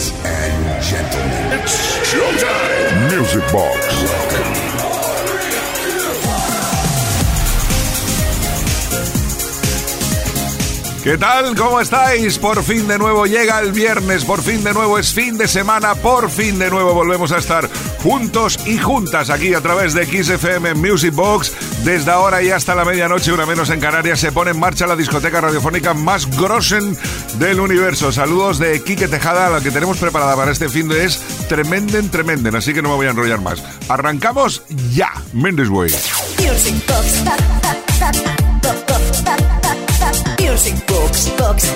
Ladies and gentlemen, it's showtime. Music Box. ¿Qué tal? ¿Cómo estáis? Por fin de nuevo llega el viernes, por fin de nuevo es fin de semana, por fin de nuevo volvemos a estar juntos y juntas aquí a través de XFM Music Box. Desde ahora y hasta la medianoche, una menos en Canarias, se pone en marcha la discoteca radiofónica más grosen del universo. Saludos de Quique Tejada, la que tenemos preparada para este fin de es tremenden, tremenden, así que no me voy a enrollar más. Arrancamos ya, Mendes Way. Music. Box.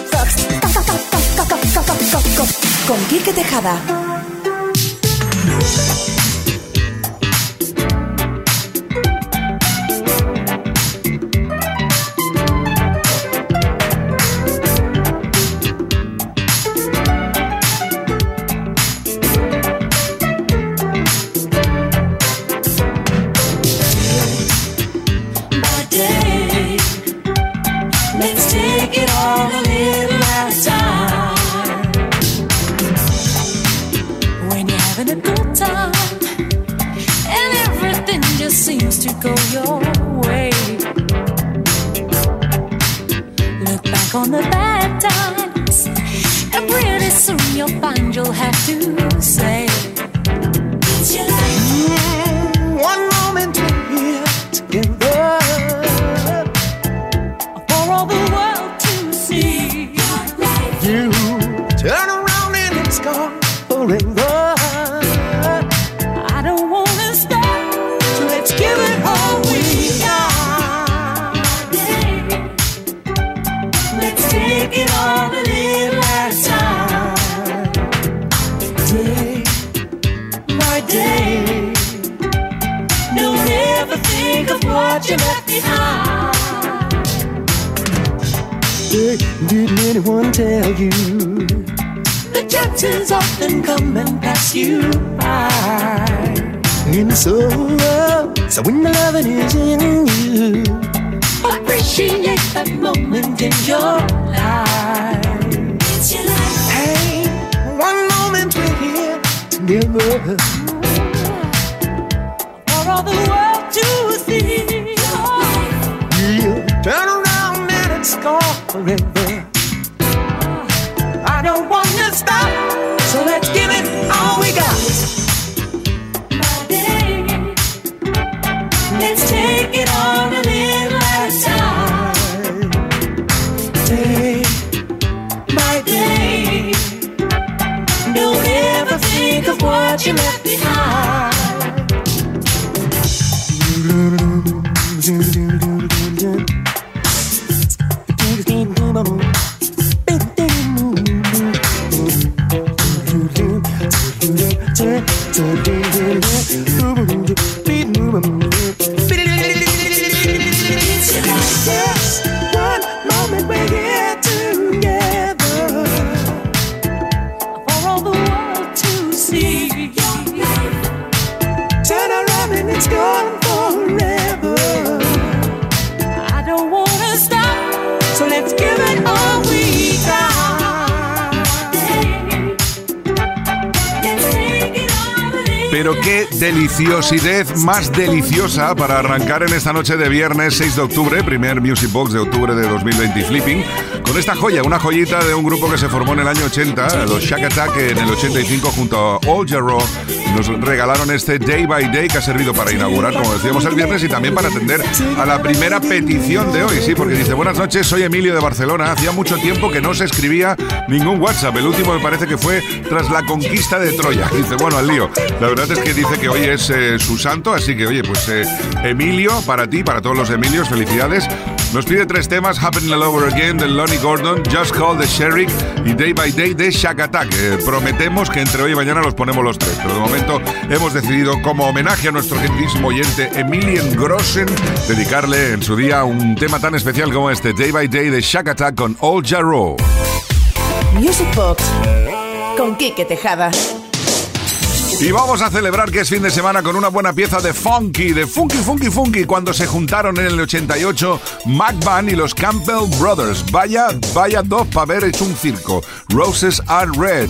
Con Quique Tejada. You turn around and it's gone forever. Anyone tell you? The chances often come and pass you by. In the sorrow, so when the loving is in you, Appreciate that moment in your life. It's your life. hey, one moment we're here together. For all the world to see. You turn around and it's gone forever. Stop, so let's give it all we got. My day. Let's take qué deliciosidad más deliciosa para arrancar en esta noche de viernes 6 de octubre, primer Music Box de octubre de 2020 Flipping, con esta joya, una joyita de un grupo que se formó en el año 80, los Shack Attack en el 85 junto a All Jarro, nos regalaron este Day by Day que ha servido para inaugurar, como decíamos el viernes, y también para atender a la primera petición de hoy, sí, porque dice, buenas noches, soy Emilio de Barcelona, hacía mucho tiempo que no se escribía ningún WhatsApp, el último me parece que fue tras la conquista de Troya, dice, bueno, al lío, la verdad es que dice que hoy es eh, su santo, así que oye, pues eh, Emilio, para ti, para todos los Emilios, felicidades. Nos pide tres temas, Happening All Over Again de Lonnie Gordon, Just Call the Sheriff y Day by Day de Shack Attack. Eh, prometemos que entre hoy y mañana los ponemos los tres, pero de momento hemos decidido, como homenaje a nuestro gentilísimo oyente Emilien Grossen, dedicarle en su día un tema tan especial como este, Day by Day de Shack Attack con Old Jarrow. Music Box. Con Quique Tejada. Y vamos a celebrar que es fin de semana con una buena pieza de funky, de funky, funky, funky, cuando se juntaron en el 88 McBan y los Campbell Brothers. Vaya, vaya dos para haber hecho un circo. Roses are red.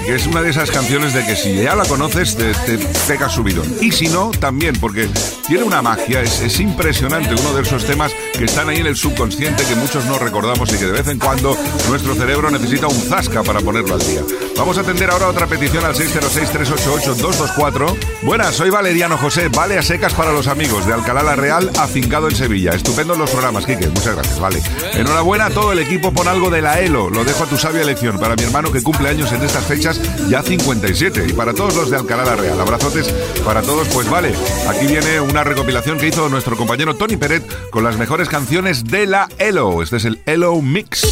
que es una de esas canciones de que si ya la conoces te, te pega subidón. Y si no, también, porque tiene una magia, es, es impresionante, uno de esos temas que están ahí en el subconsciente que muchos no recordamos y que de vez en cuando nuestro cerebro necesita un zasca para ponerlo al día. Vamos a atender ahora otra petición al 606-388-224. Buenas, soy Valeriano José, vale a secas para los amigos de Alcalá la Real, afincado en Sevilla. Estupendo los programas, Quique, muchas gracias, vale. Enhorabuena a todo el equipo por algo de la ELO, lo dejo a tu sabia elección para mi hermano que cumple años en estas fechas, ya 57, y para todos los de Alcalá la Real. Abrazotes para todos, pues vale. Aquí viene una recopilación que hizo nuestro compañero Tony Peret con las mejores canciones de la Elo. Este es el Elo Mix.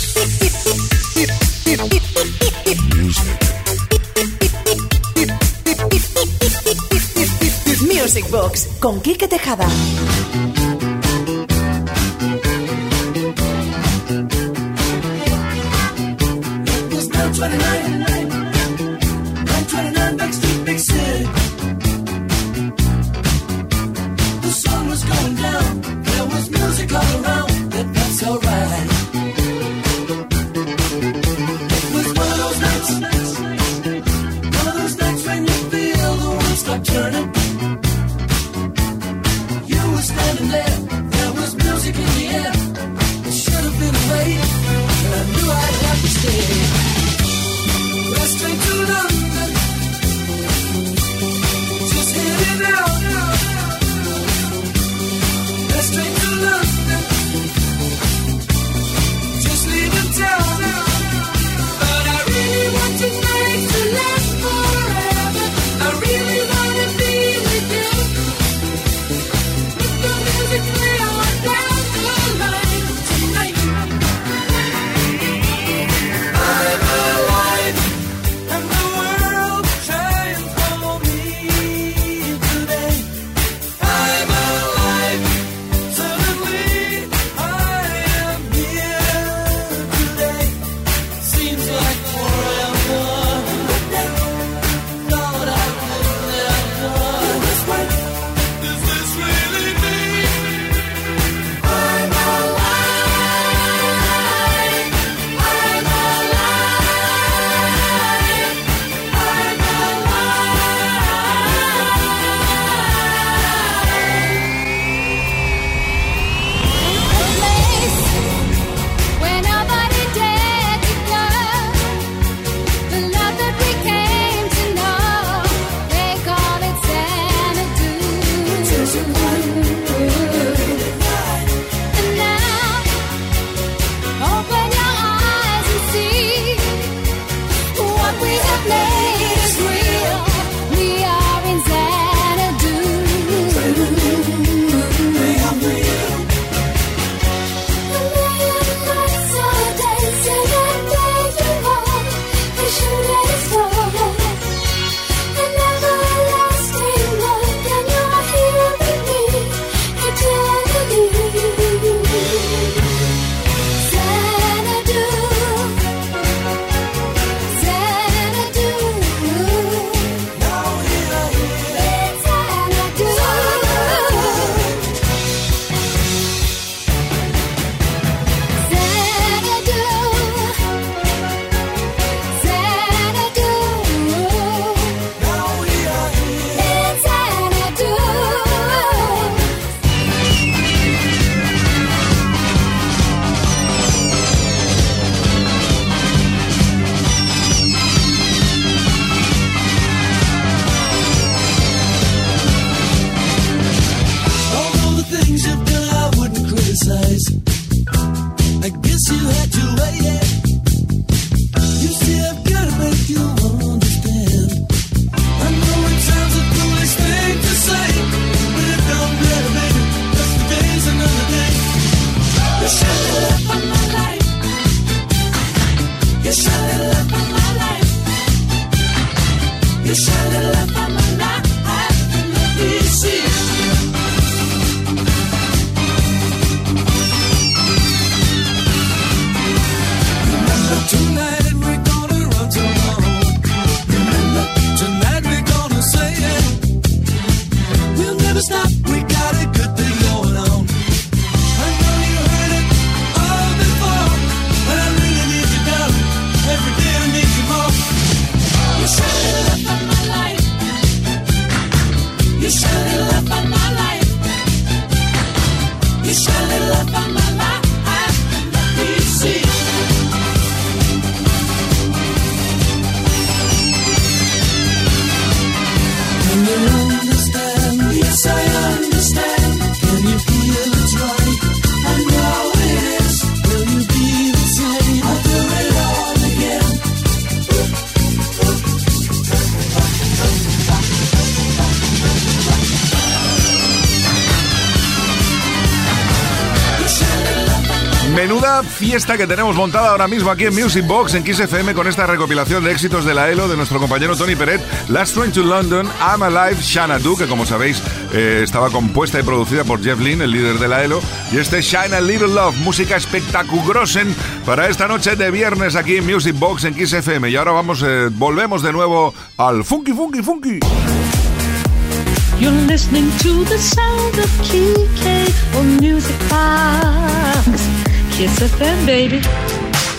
Music. Box con Quique Tejada. Fiesta que tenemos montada ahora mismo aquí en Music Box en Kiss FM con esta recopilación de éxitos de la ELO de nuestro compañero Tony Peret, Last Train to London, I'm Alive, Xanadu, que como sabéis eh, estaba compuesta y producida por Jeff Lynne, el líder de la ELO, y este Shine a Little Love, música espectaculosen para esta noche de viernes aquí en Music Box en Kiss FM. Y ahora vamos, eh, volvemos de nuevo al funky, funky, funky. You're listening to the sound of Kike on Music Box. Baby.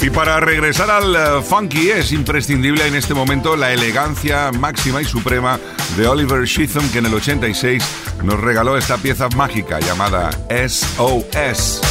Y para regresar al eh, funky es imprescindible en este momento la elegancia máxima y suprema de Oliver Sheatham que en el 86 nos regaló esta pieza mágica llamada SOS.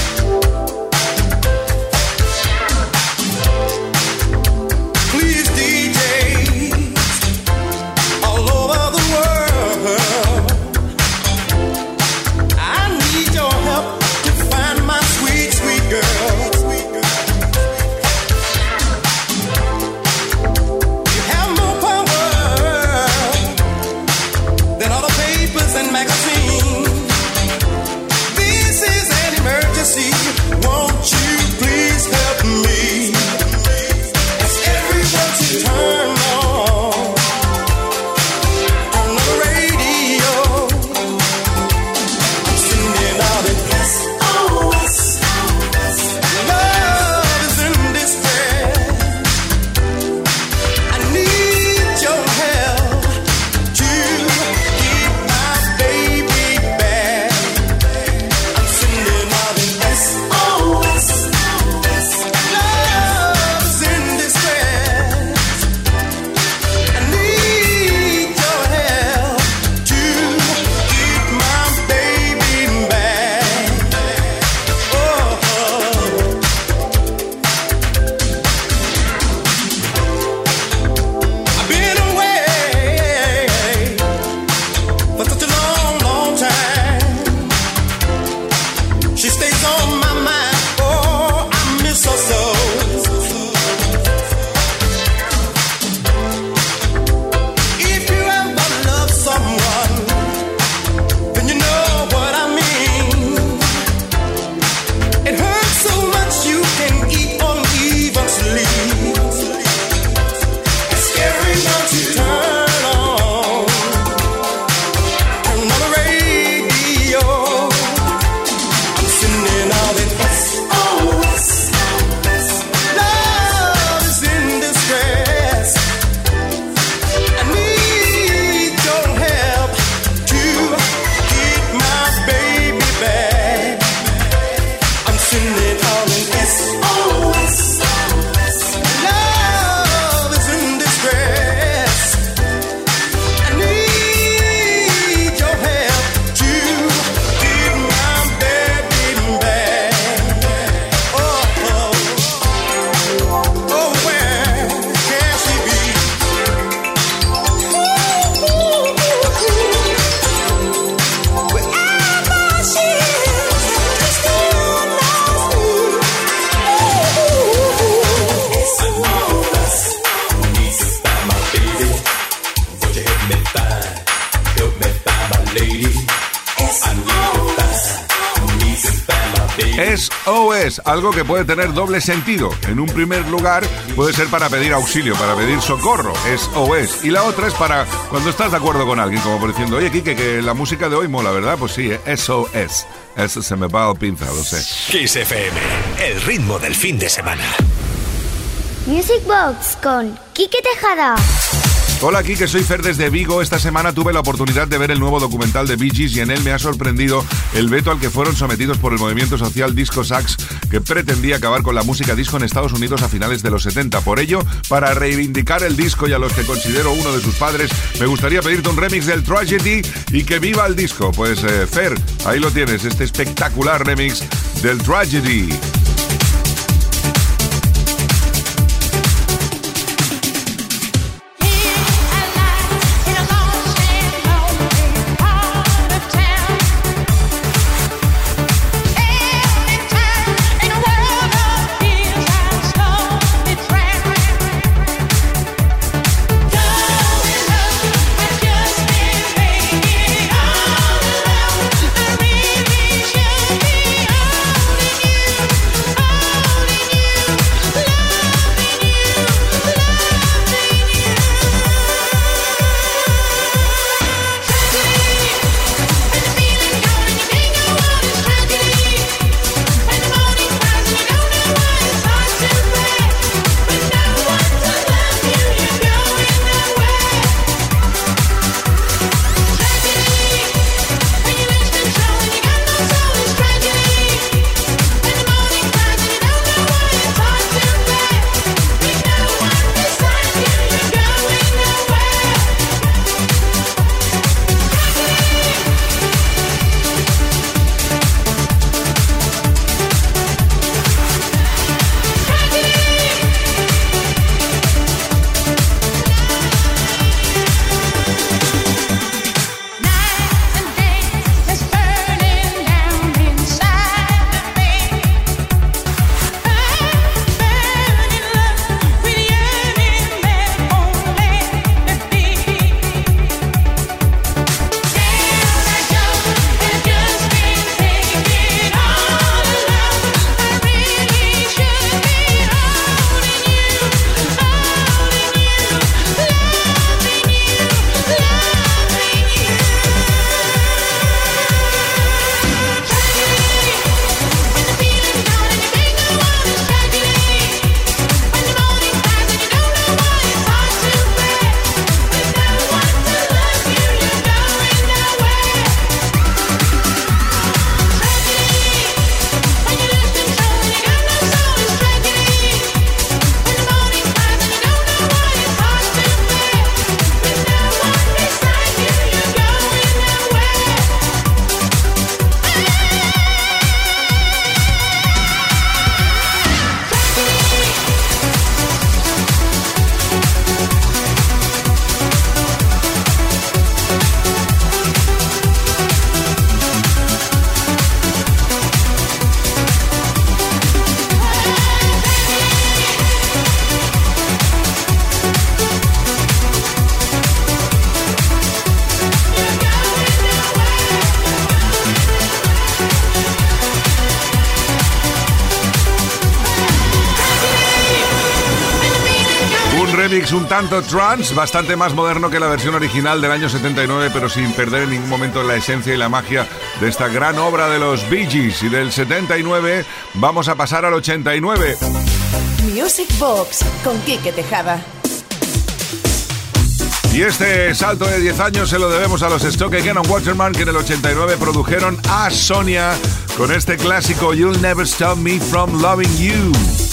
Que puede tener doble sentido. En un primer lugar puede ser para pedir auxilio, para pedir socorro, SOS. Y la otra es para cuando estás de acuerdo con alguien, como por diciendo, oye, Kike, que la música de hoy mola, ¿verdad? Pues sí, SOS. Eso se me va al pinza, lo sé. Kiss FM, el ritmo del fin de semana. Music Box con Quique Tejada. Hola, aquí que soy Fer desde Vigo. Esta semana tuve la oportunidad de ver el nuevo documental de Bee Gees y en él me ha sorprendido el veto al que fueron sometidos por el movimiento social Disco Sax que pretendía acabar con la música disco en Estados Unidos a finales de los 70. Por ello, para reivindicar el disco y a los que considero uno de sus padres, me gustaría pedirte un remix del Tragedy y que viva el disco. Pues eh, Fer, ahí lo tienes, este espectacular remix del Tragedy. tanto trance, bastante más moderno que la versión original del año 79, pero sin perder en ningún momento la esencia y la magia de esta gran obra de los Bee Gees. Y del 79 vamos a pasar al 89. Music Box con Quique Tejada. Y este salto de 10 años se lo debemos a los Stock Again Waterman que en el 89 produjeron a Sonia con este clásico You'll Never Stop Me From Loving You.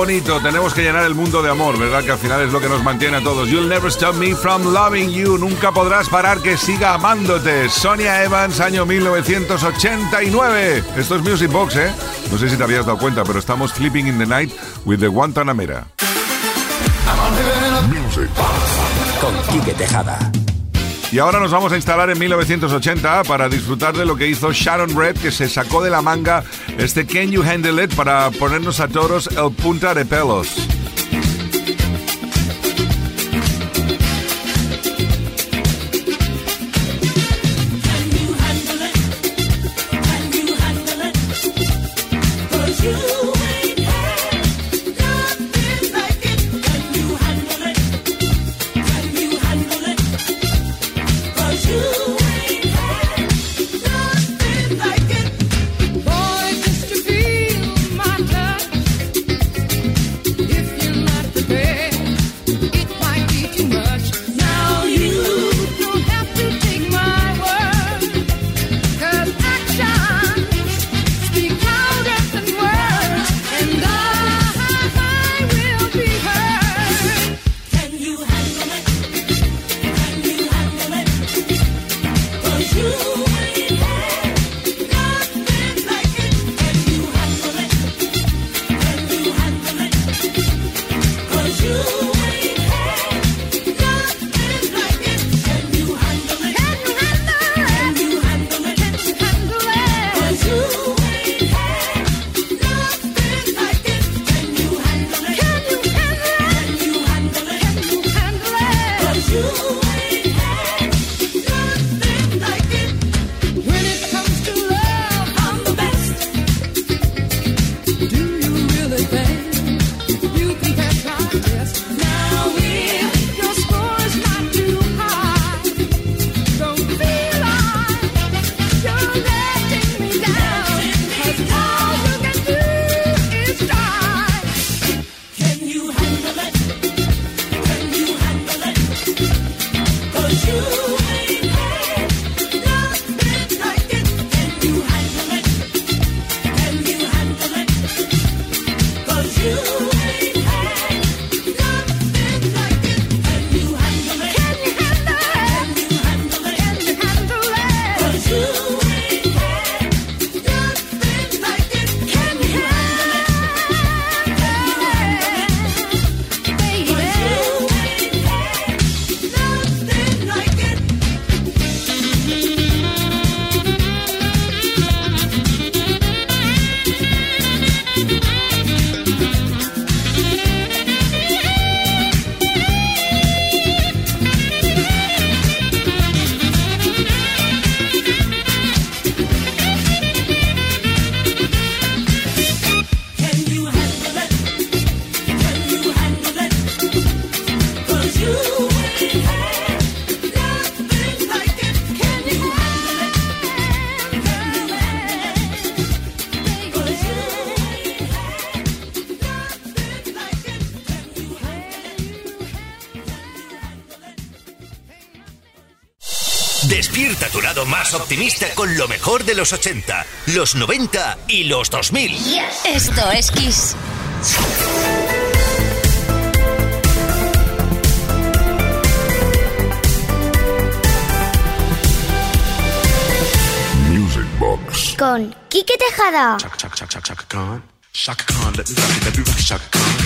bonito. Tenemos que llenar el mundo de amor, ¿verdad? Que al final es lo que nos mantiene a todos. You'll never stop me from loving you. Nunca podrás parar que siga amándote. Sonia Evans, año 1989. Esto es Music Box, ¿eh? No sé si te habías dado cuenta, pero estamos flipping in the night with the Guantanamera. Music Box. Con Quique Tejada. Y ahora nos vamos a instalar en 1980 para disfrutar de lo que hizo Sharon Red, que se sacó de la manga este Can You Handle It para ponernos a toros el punta de pelos. Lado más optimista con lo mejor de los 80, los 90 y los 2000. Esto es Kiss. Music Box. Con Quique Tejada. Chaka, chaka, chaka, chaka Khan. Shaka Khan, let me rock it, let me rock it, Shaka Khan.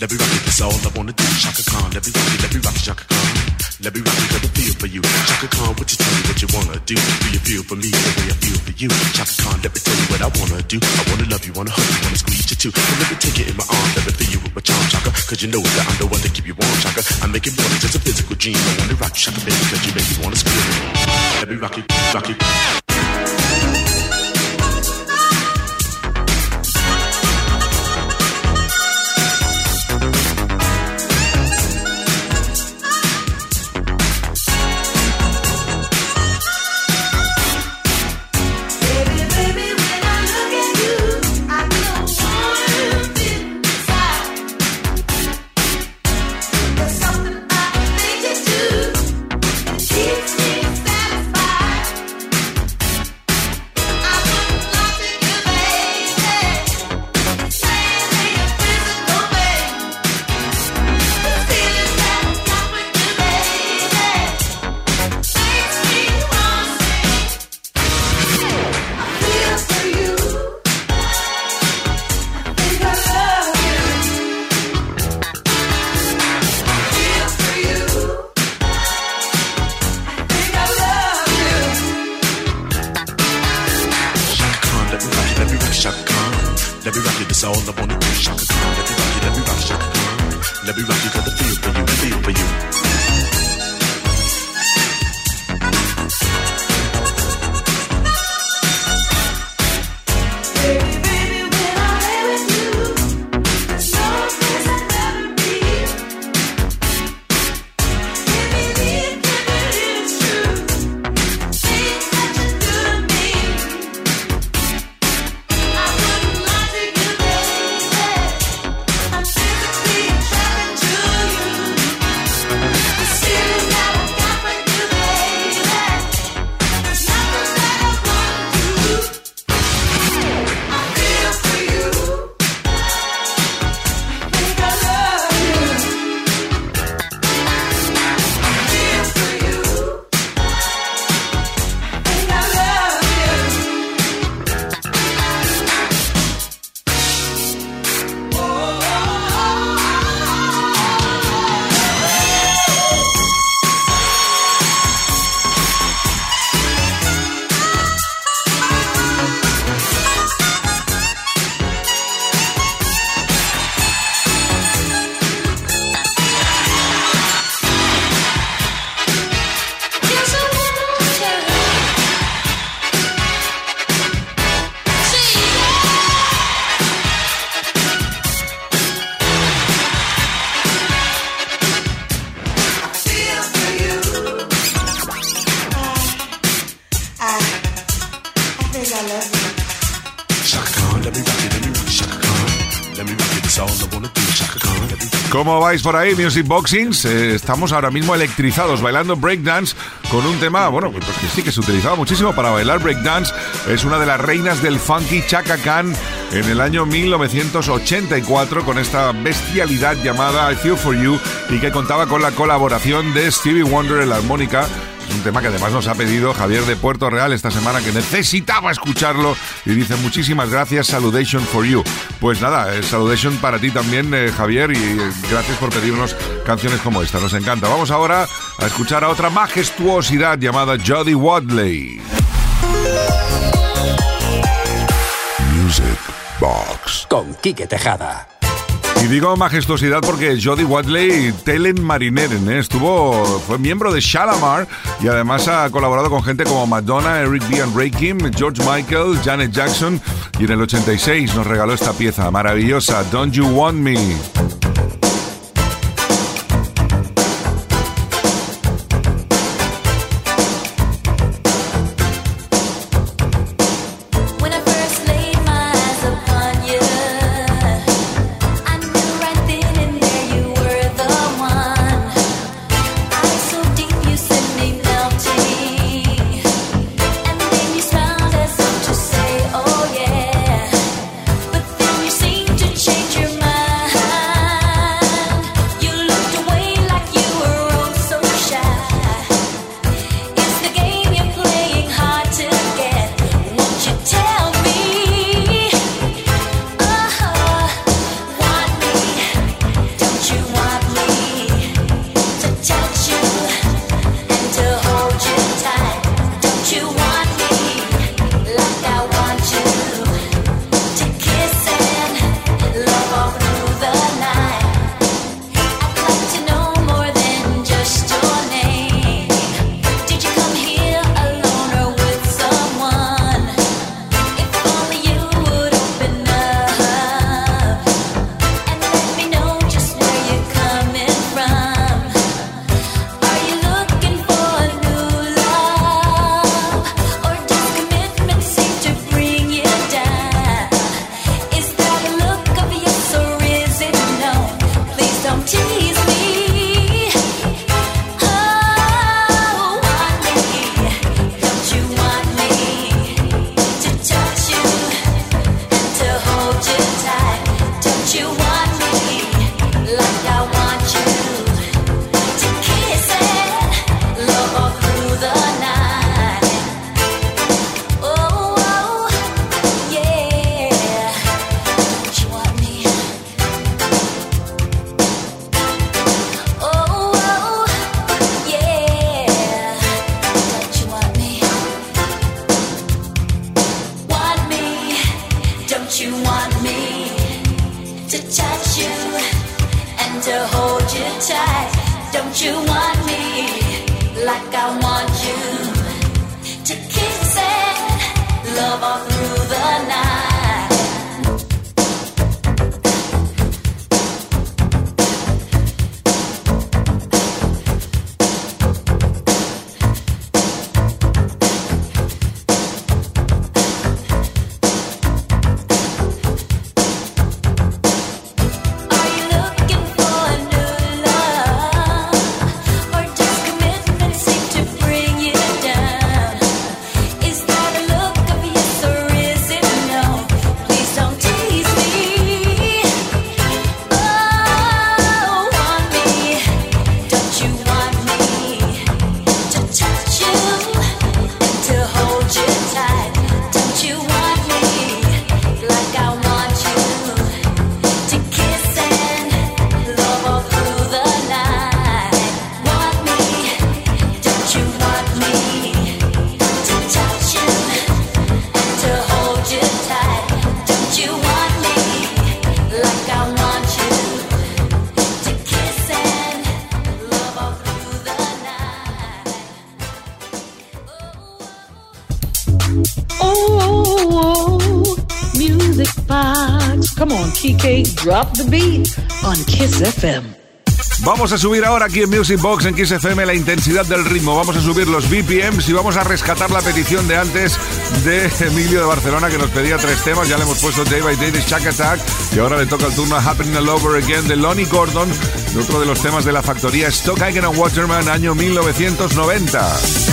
Let me rock it, that's all I wanna do. Shaka Khan, let me rock it, let me rock it, Shaka Khan. Let me rock it, let me feel for you. Shaka Khan, what you tell me what you wanna do? Do you feel for me the way I feel for you? Shaka Khan, let me tell you what I wanna do. I wanna love you, wanna hug you, wanna squeeze you too. So let me take it in my arms, let me feel you with my charm, Shaka. Cause you know that I'm the one to keep you warm, Shaka. I make it more than just a physical dream. I wanna rock you, Shaka, baby, cause you make me wanna scream. Let me rock it, rock it. Let me rock it, that's all I wanna do. Shaka Khan, let me rock it, let me rock Shaka. Let me rock it, got the feel for you, feel for you. ¿Cómo vais por ahí, Music Boxings? Eh, estamos ahora mismo electrizados bailando breakdance con un tema, bueno, pues que sí que se utilizaba muchísimo para bailar breakdance. Es una de las reinas del funky Chaka Khan en el año 1984 con esta bestialidad llamada I Feel For You y que contaba con la colaboración de Stevie Wonder en la armónica. Un tema que además nos ha pedido Javier de Puerto Real esta semana que necesitaba escucharlo y dice muchísimas gracias, Saludation for You. Pues nada, eh, Saludation para ti también, eh, Javier, y eh, gracias por pedirnos canciones como esta, nos encanta. Vamos ahora a escuchar a otra majestuosidad llamada Jodie Wadley. Music Box. Con Quique Tejada. Y digo majestuosidad porque Jodie Wadley Telen Marineren ¿eh? estuvo, fue miembro de Shalamar y además ha colaborado con gente como Madonna, Eric B. and Ray George Michael, Janet Jackson y en el 86 nos regaló esta pieza maravillosa, Don't You Want Me. Drop the beat on Kiss FM. Vamos a subir ahora aquí en Music Box en Kiss FM la intensidad del ritmo. Vamos a subir los BPMs y vamos a rescatar la petición de antes de Emilio de Barcelona que nos pedía tres temas. Ya le hemos puesto Day by Day de Shack Attack y ahora le toca el turno a Happening All Over Again de Lonnie Gordon, otro de los temas de la factoría Stock Aitken and Waterman, año 1990.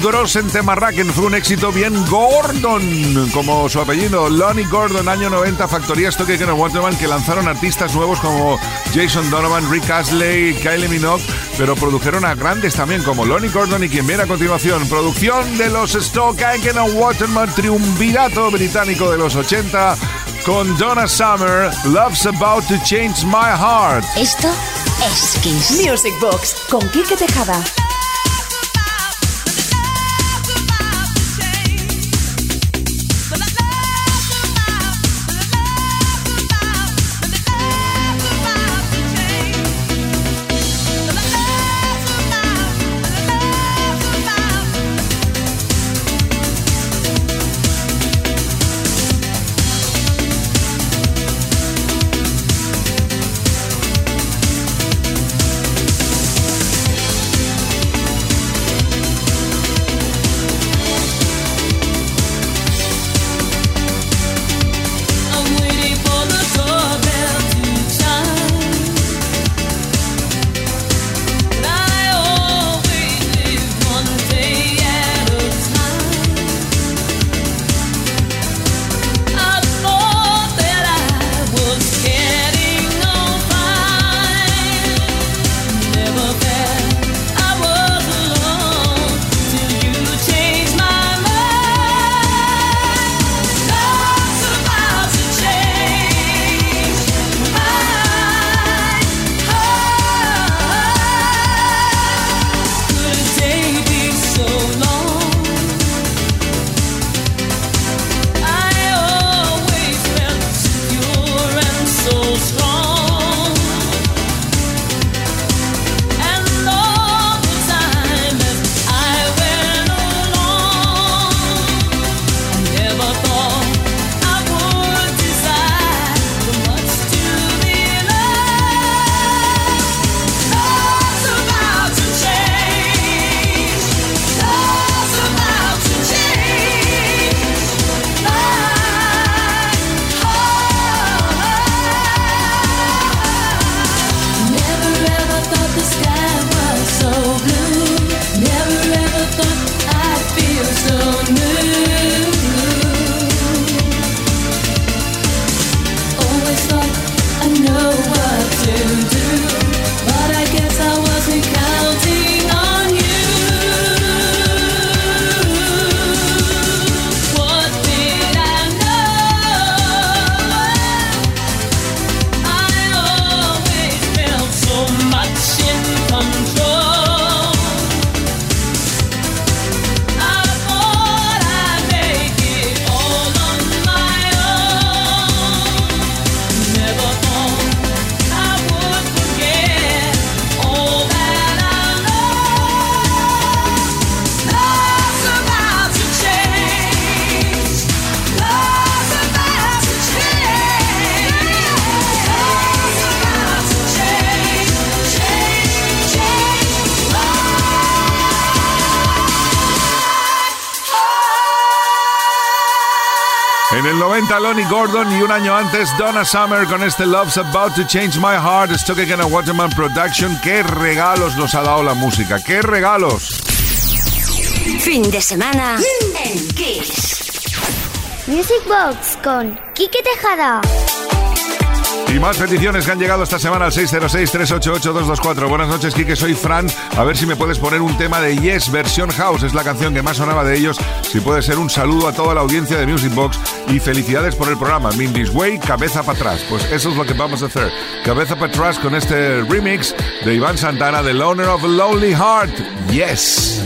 Deceived me. Todo un gros en Temarraken fue un éxito bien Gordon, como su apellido, Lonnie Gordon, año 90, Factoría Stock and Waterman, que lanzaron artistas nuevos como Jason Donovan, Rick Astley, Kylie Minogue, pero produjeron a grandes también como Lonnie Gordon y quien viene a continuación, producción de los Stock Aitken and Waterman, triunvirato británico de los 80, con Donna Summer, Love's About to Change My Heart. Esto es Kiss. Music Box con Quique Tejada. El 90 Lonnie Gordon y un año antes Donna Summer con este Love's About to Change My Heart, Stuck Again a Waterman Production. ¡Qué regalos nos ha dado la música! ¡Qué regalos! Fin de semana en Kiss. Music Box con Quique Tejada. Y más peticiones que han llegado esta semana al 606-388-224. Buenas noches, Kike. Soy Fran. A ver si me puedes poner un tema de Yes, versión house. Es la canción que más sonaba de ellos. Si puede ser un saludo a toda la audiencia de Music Box y felicidades por el programa. Mindy's Way, cabeza para atrás. Pues eso es lo que vamos a hacer. Cabeza para atrás con este remix de Iván Santana, The Loner of a Lonely Heart. Yes.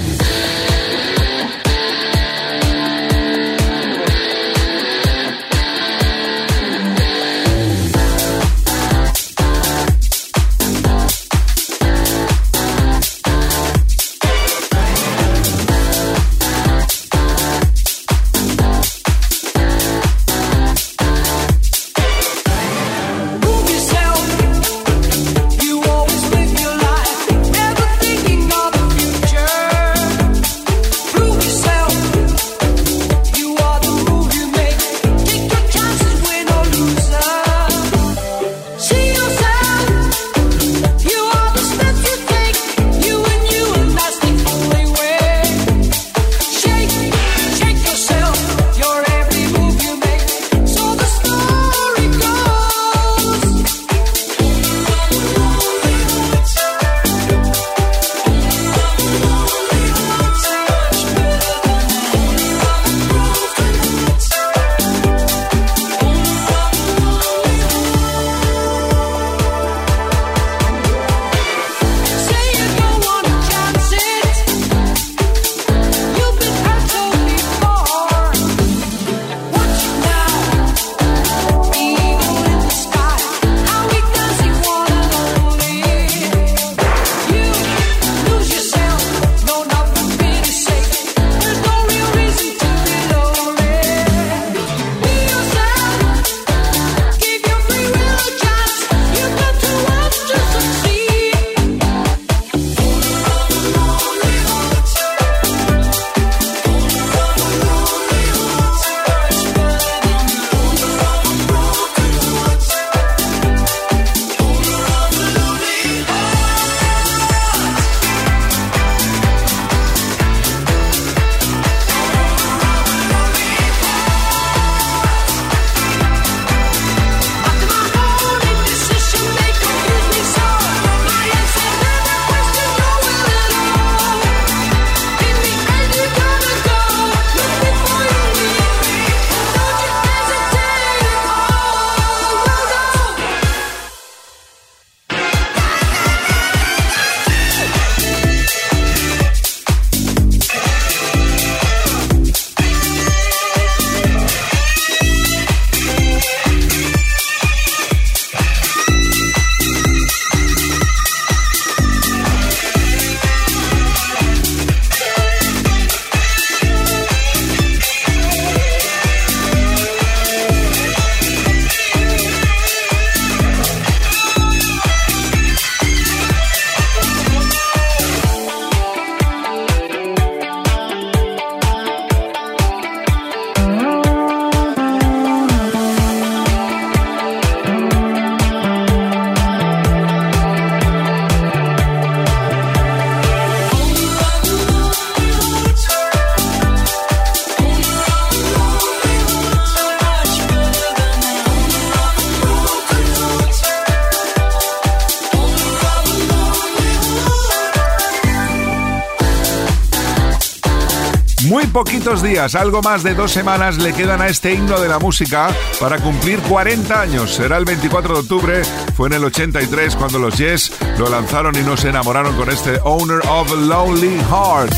Poquitos días, algo más de dos semanas le quedan a este himno de la música para cumplir 40 años. Será el 24 de octubre, fue en el 83 cuando los Yes lo lanzaron y nos enamoraron con este Owner of a Lonely Heart.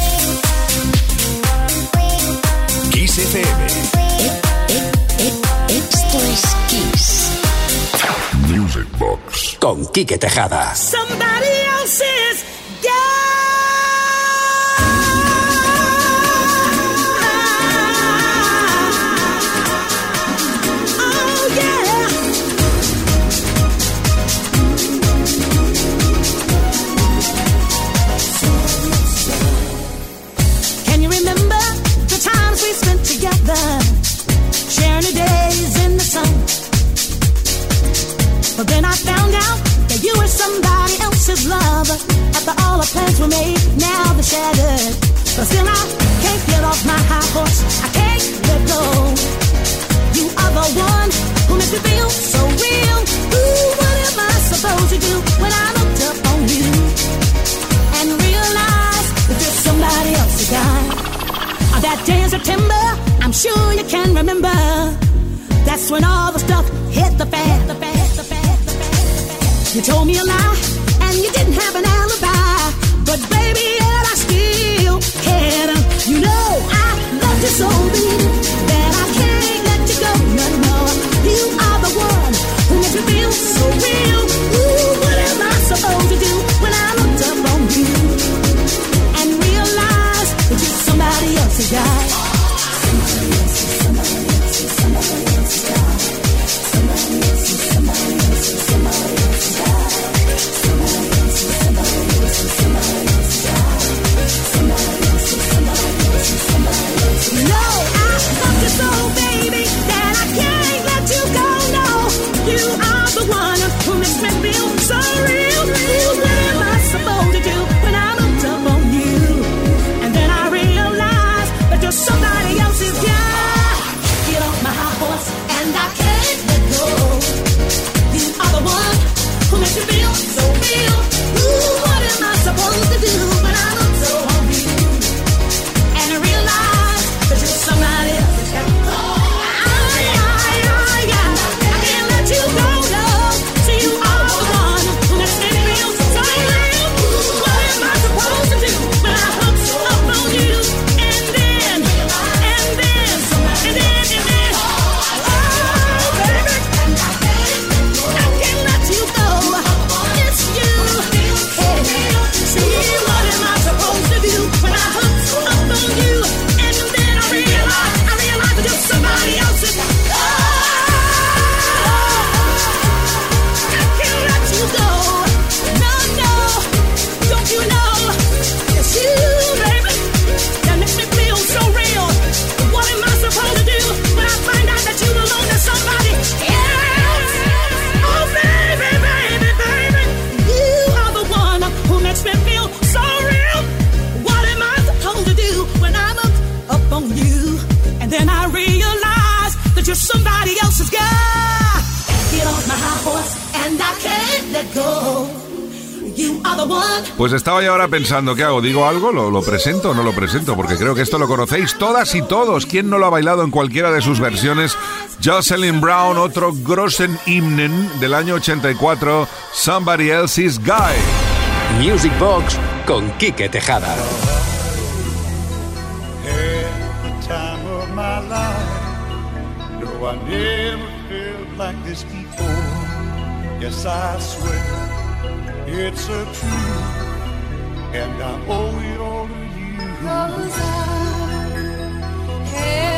Kiss FM. Esto es Kiss. Music Box. Con Quique Tejada. Somebody pensando, ¿qué hago? ¿Digo algo? ¿Lo, presento o no lo presento? Porque creo que esto lo conocéis todas y todos. ¿Quién no lo ha bailado en cualquiera de sus versiones? Jocelyn Brown, otro Grossen Hymnen del año 84, Somebody Else's Guy. Music Box con Quique Tejada. and I owe it all to you. Rosa, hey.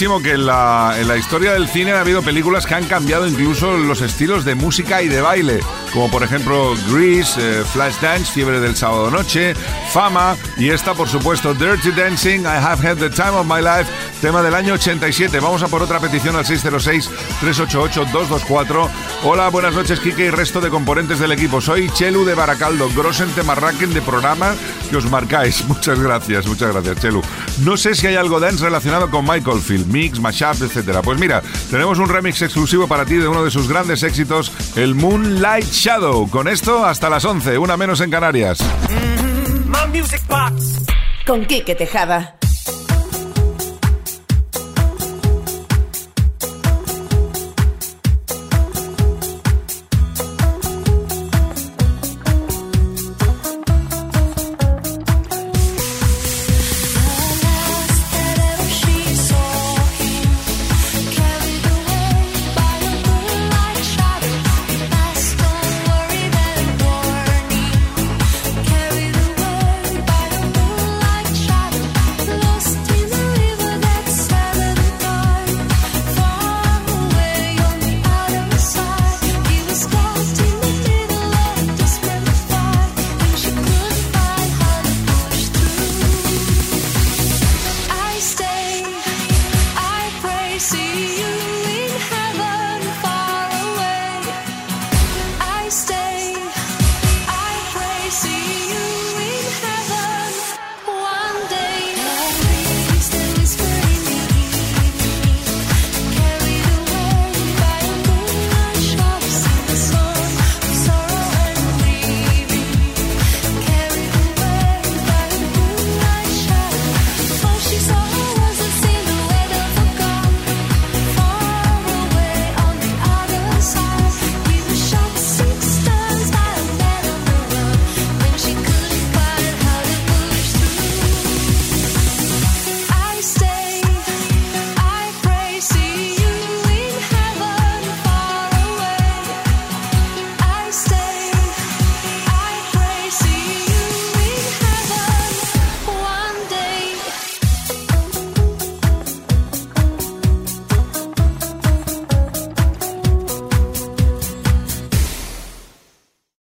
Que en la, en la historia del cine ha habido películas que han cambiado incluso los estilos de música y de baile, como por ejemplo Grease, eh, Flashdance, Fiebre del Sábado Noche, Fama y esta por supuesto Dirty Dancing, I Have Had the Time of My Life, tema del año 87. Vamos a por otra petición al 606-388-224. Hola, buenas noches Kike y resto de componentes del equipo. Soy Chelu de Baracaldo, Grossen Temarraquen de programa que os marcáis. Muchas gracias, muchas gracias Chelu. No sé si hay algo dance relacionado con Michael Field, mix, mashup, etcétera. Pues mira, tenemos un remix exclusivo para ti de uno de sus grandes éxitos, el Moonlight Shadow. Con esto hasta las 11, una menos en Canarias. My Music Box. Con Quique Tejada.